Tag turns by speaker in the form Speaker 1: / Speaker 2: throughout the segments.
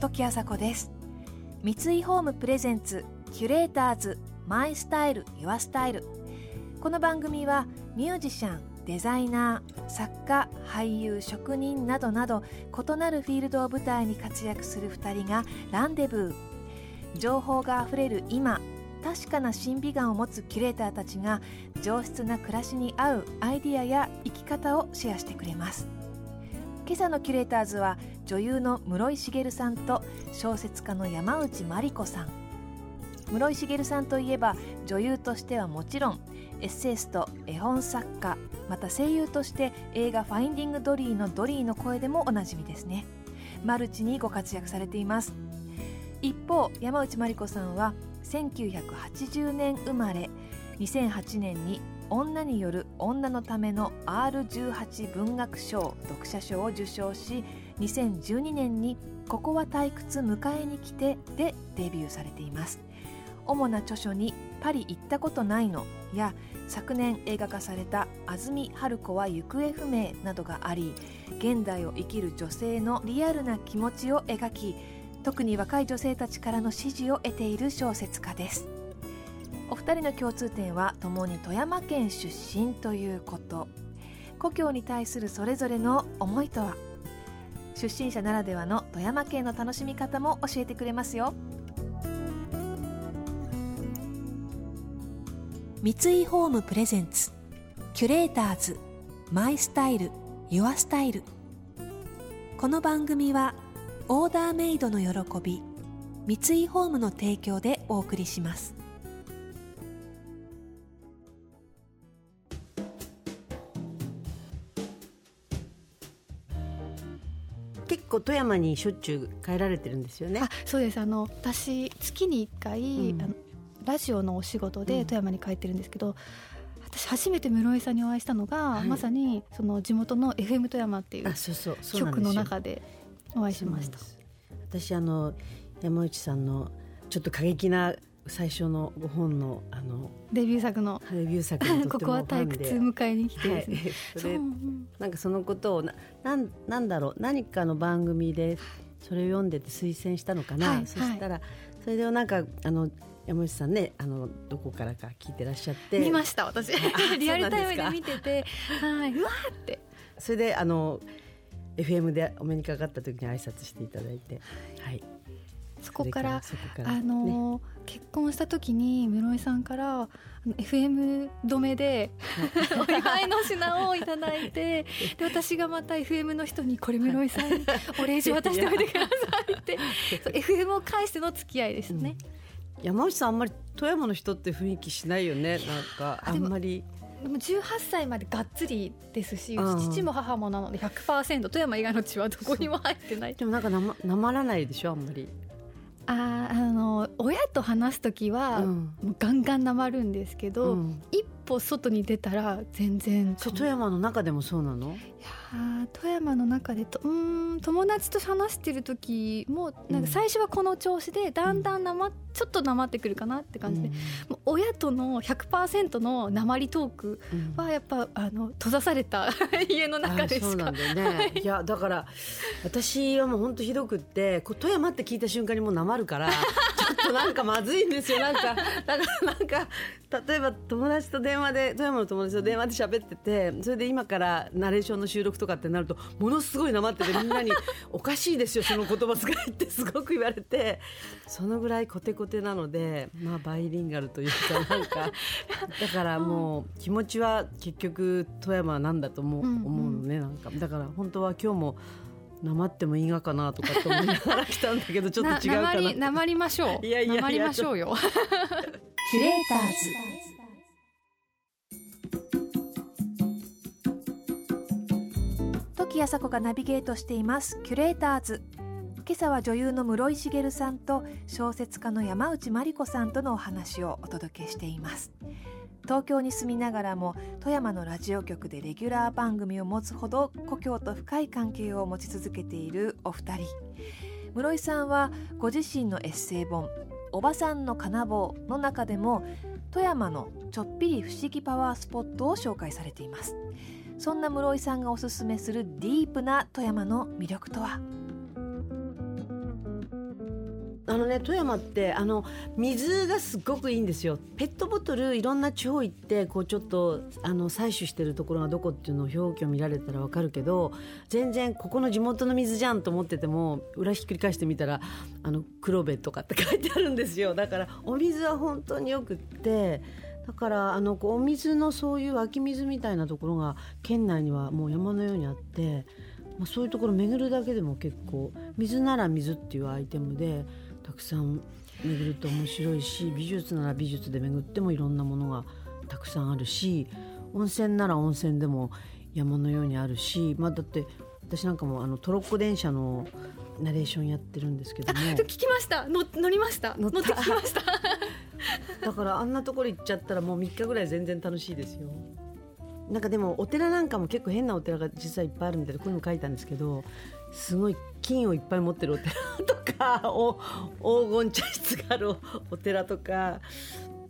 Speaker 1: 時あさこです。三井ホームプレゼンツキュレーターズマイスタイルユアスタイル。この番組はミュージシャンデザイナー作家俳優職人などなど異なるフィールドを舞台に活躍する2人がランデブー。情報があふれる今確かな審美眼を持つキュレーターたちが上質な暮らしに合うアイディアや生き方をシェアしてくれます。今朝のキュレーターズは女優の室井茂さんと小説家の山内真理子さん。室井茂さんといえば女優としてはもちろんエッセイスト絵本作家また声優として映画「ファインディング・ドリー」のドリーの声でもおなじみですね。マルチにご活躍されています。一方山内真理子さんは1980年生まれ2008年に女による女のための R18 文学賞読者賞を受賞し2012年に「ここは退屈迎えに来て」でデビューされています。主な著書に「パリ行ったことないの」や昨年映画化された「安住春子は行方不明」などがあり現代を生きる女性のリアルな気持ちを描き特に若い女性たちからの支持を得ている小説家です。お二人の共通点は共に富山県出身ということ。故郷に対するそれぞれの思いとは。出身者ならではの富山県の楽しみ方も教えてくれますよ。三井ホームプレゼンツ。キュレーターズ。マイスタイル。ユアスタイル。この番組はオーダーメイドの喜び三井ホームの提供でお送りします。
Speaker 2: 結構富山にしょっちゅう帰られてるんですよね。
Speaker 3: あそうです。あの私月に1回、うん、あのラジオのお仕事で富山に帰ってるんですけど、うん、私初めて室井さんにお会いしたのが、はい、まさにその地元の FM 富山っていう局の中でお会いしました。
Speaker 2: 私あの山内さんのちょっと過激な最初のご本のあの
Speaker 3: デビュー作の。
Speaker 2: デビュー作の
Speaker 3: ここは退屈迎えに来て、ね、はい、
Speaker 2: それなんかそのことをななんなんだろう。何かの番組でそれを読んでて推薦したのかな、はい、そしたら、それでなんかあの山内さんねあのどこからか聞いてらっしゃって。
Speaker 3: 見ました私。リアルタイムで見てて。はい。うわって。
Speaker 2: それであの FM でお目にかかった時に挨拶していただいて。はい。
Speaker 3: そこからあの、ね、結婚した時に室井さんから FM 止めで お祝いの品をいただいて で私がまた FM の人にこれ室井さんに お礼状渡しておいてくださいって。FM を介しての付き合いですね、
Speaker 2: うん、山内さんあんまり富山の人って雰囲気しないよね。なんかあんまり。
Speaker 3: でも18歳までがっつりですし父も母もなので100%富山以外の血はどこにも入ってない。
Speaker 2: でもなんかなまなまらないでしょあんまり。
Speaker 3: ああの親と話す時は、うん、もうガンガンなまるんですけど、うん、一歩外に出たら全然
Speaker 2: 富山の中でもそうなの？い
Speaker 3: や富山の中でとうん友達と話してる時もなんか最初はこの調子でだんだんなま、ちょっとなまってくるかなって感じで、もう親との100%のなまりトークはやっぱ、あの閉ざされた 家の中でしか。
Speaker 2: そうなんだよね、い、やだから私はもう本当ひどくってこ富山って聞いた瞬間にもうなまるからちょっとなんかまずいんですよ。なんかだからなんか例えば友達と電話で富山の友達と電話で喋っててそれで今からナレーションの収録とかってなるとものすごいなまっててみんなに「おかしいですよその言葉遣い」ってすごく言われて。そのぐらいコテコテなのでまあバイリンガルというかなんかだからもう気持ちは結局富山なんだと思う,、思うのねなんか。だから本当は今日も。なまってもいいがかなとかと思いながら来たんだけどちょっと違うかな。
Speaker 3: なまりましょう。いやいやいやなまりましょうよキュレーターズ。
Speaker 1: 時あさこがナビゲートしています。キュレーターズ。今朝は女優の室井茂さんと小説家の山内真理子さんとのお話をお届けしています。東京に住みながらも富山のラジオ局でレギュラー番組を持つほど故郷と深い関係を持ち続けているお二人。室井さんはご自身のエッセイ本おばさんの金棒の中でも富山のちょっぴり不思議パワースポットを紹介されています。そんな室井さんがおすすめするディープな富山の魅力とは？
Speaker 2: あのね富山ってあの水がすごくいいんですよ。ペットボトルいろんな地方行ってこうちょっとあの採取してるところがどこっていうのを表記を見られたらわかるけど全然ここの地元の水じゃんと思ってても裏ひっくり返してみたらあの黒部とかって書いてあるんですよ。だからお水は本当によくってだからあのお水のそういう湧き水みたいなところが県内にはもう山のようにあって、まあ、そういうところ巡るだけでも結構水なら水っていうアイテムでたくさん巡ると面白いし美術なら美術で巡ってもいろんなものがたくさんあるし温泉なら温泉でも山のようにあるし、まあ、だって私なんかもあのトロッコ電車のナレーションやってるんですけども。
Speaker 3: 聞きました。乗乗りました。乗ってきました。
Speaker 2: だからあんなところ行っちゃったらもう3日ぐらい全然楽しいですよなんかでもお寺なんかも結構変なお寺が実はいっぱいあるみたいでこういうの書いたんですけどすごい金をいっぱい持ってるお寺とかお黄金茶室があるお寺とか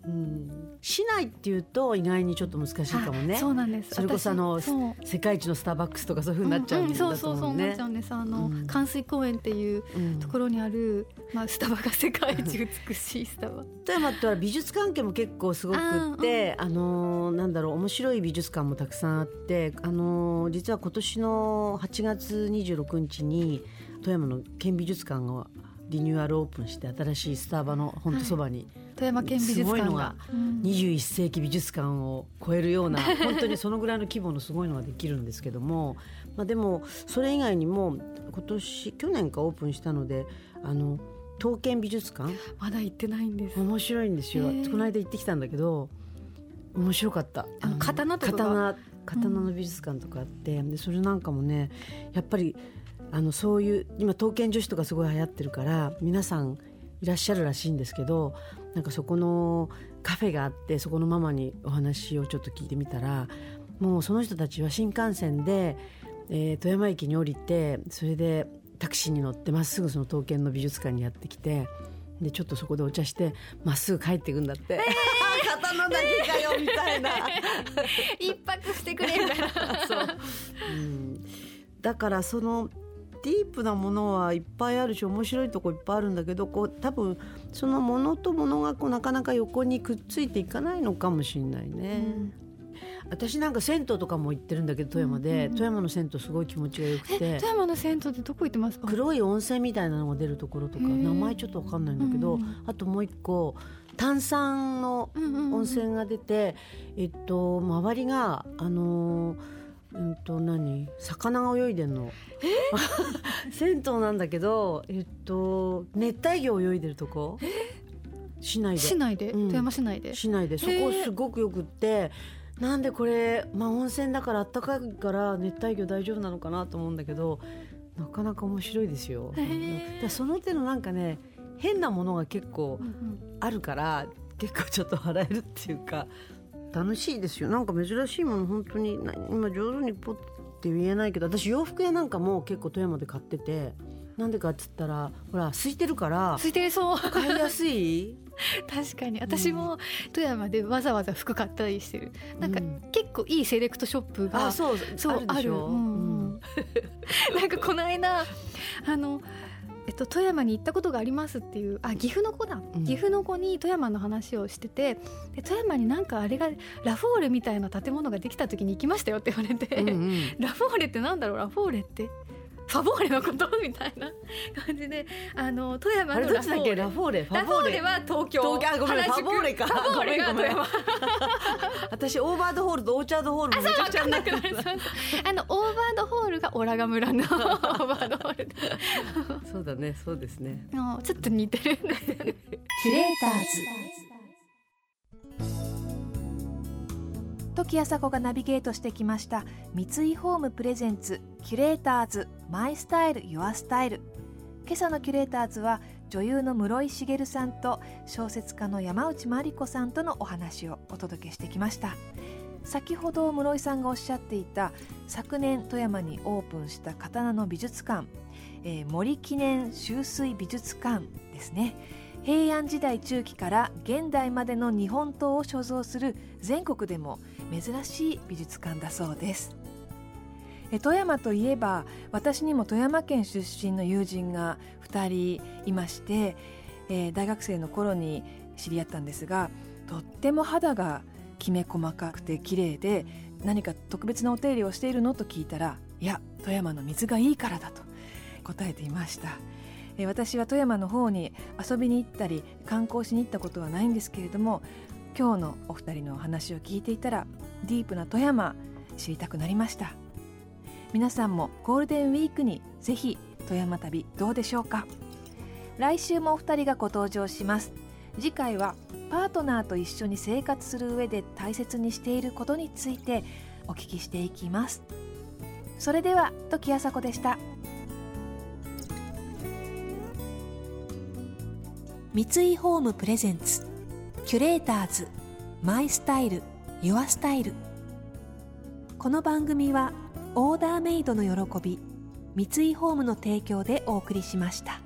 Speaker 2: うん、市内っていうと意外にちょっと難しいかもね。
Speaker 3: そうなんです。
Speaker 2: それこそあの世界一のスターバックスとかそういうふうになっちゃうんだと思うね。
Speaker 3: そうそうそうなっちゃうんです。あの、うん、関水公園っていうところにある、まあスタバが世界一美しいスタバ。
Speaker 2: 富山っては美術関係も結構すごくって、あ,、のなんだろう面白い美術館もたくさんあって、あの実は今年の8月26日に富山の県美術館がリニューアルオープンして新しいスタバの本当そばに、はい
Speaker 3: 富山県美術館
Speaker 2: が。21世紀美術館を超えるような、本当にそのぐらいの規模のすごいのができるんですけども、まあ、でもそれ以外にも今年去年かオープンしたのであの刀剣美術館？
Speaker 3: まだ行ってないんです。
Speaker 2: 面白いんですよ。この間行ってきたんだけど面白かった。
Speaker 3: あの刀とか
Speaker 2: 刀刀の美術館とかあって、うん、でそれなんかもねやっぱりあのそういう今刀剣女子とかすごい流行ってるから皆さんいらっしゃるらしいんですけどなんかそこのカフェがあってそこのママにお話をちょっと聞いてみたらもうその人たちは新幹線で、えー、富山駅に降りてそれでタクシーに乗ってまっすぐその刀剣の美術館にやってきてでちょっとそこでお茶してまっすぐ帰っていくんだって。えー、刀だけかよみたいな。
Speaker 3: 一泊してくれみたいな。そう、
Speaker 2: うん、だからそのディープなものはいっぱいあるし面白いとこいっぱいあるんだけどこう多分そのものとものがこうなかなか横にくっついていかないのかもしれないね。うん。私なんか銭湯とかも行ってるんだけど富山で、うんうん、富山の銭湯すごい気持ちがよくて。
Speaker 3: 富山の銭湯ってどこ行ってますか？
Speaker 2: 黒い温泉みたいなのが出るところとか名前ちょっと分かんないんだけど、うんうん、あともう一個炭酸の温泉が出て、うんうん、えっと周りがあのーうんと何？魚が泳いでんの？銭湯なんだけどえっと熱帯魚泳いでるとこ？市内で。
Speaker 3: 市内で、うん、富山市内で？
Speaker 2: 市内で。そこすごくよくってなんでこれ、まあ、温泉だからあったかいから熱帯魚大丈夫なのかなと思うんだけどなかなか面白いですよ。だその手のなんかね変なものが結構あるから、うんうん、結構ちょっと笑えるっていうか楽しいですよ。なんか珍しいもの本当に今上手にポッて言えないけど私洋服屋なんかも結構富山で買っててなんでかっつったらほら空いてるから
Speaker 3: 空いてそう。
Speaker 2: 買いやすい？
Speaker 3: 確かに。私も富山でわざわざ服買ったりしてる、うん、なん。か結構いいセレクトショップが、
Speaker 2: あそうそうある、うん、
Speaker 3: なんかこの間あのえっと、富山に行ったことがありますっていうあ岐阜の子だ、うん、岐阜の子に富山の話をしててで富山になんかあれがラフォーレみたいな建物ができた時に行きましたよって言われて、うんうん、ラフォーレってなんだろう？ラフォーレって？ファボーレのことみたいな感じであの富山のラフォーレ。
Speaker 2: ラフォーレ？
Speaker 3: ラフォーレは東京。
Speaker 2: 東京？ごめん。ファボーレか。
Speaker 3: ファボーレが富山
Speaker 2: 私オーバードホールとオーチャードホールめちゃくちゃなく
Speaker 3: あのオーバードホールがオラガ村の オーバードホール
Speaker 2: そうだねそうですね。
Speaker 3: ちょっと似てるんですよねキュレーターズ。
Speaker 1: 時あさこがナビゲートしてきました。三井ホームプレゼンツキュレーターズマイスタイルユアスタイル。今朝のキュレーターズは女優の室井茂さんと小説家の山内真理子さんとのお話をお届けしてきました。先ほど室井さんがおっしゃっていた昨年富山にオープンした刀の美術館、えー、森記念修水美術館ですね。平安時代中期から現代までの日本刀を所蔵する全国でも珍しい美術館だそうです。富山といえば私にも富山県出身の友人が2人いまして、えー、大学生の頃に知り合ったんですがとっても肌がきめ細かくて綺麗で何か特別なお手入れをしているのと聞いたらいや富山の水がいいからだと答えていました、えー、私は富山の方に遊びに行ったり観光しに行ったことはないんですけれども今日のお二人のお話を聞いていたらディープな富山知りたくなりました。皆さんもゴールデンウィークにぜひ富山旅どうでしょうか？来週もお二人がご登場します。次回はパートナーと一緒に生活する上で大切にしていることについてお聞きしていきます。それでは時あさこでした。三井ホームプレゼンツキュレーターズマイスタイルユアスタイル。この番組はオーダーメイドの喜び三井ホームの提供でお送りしました。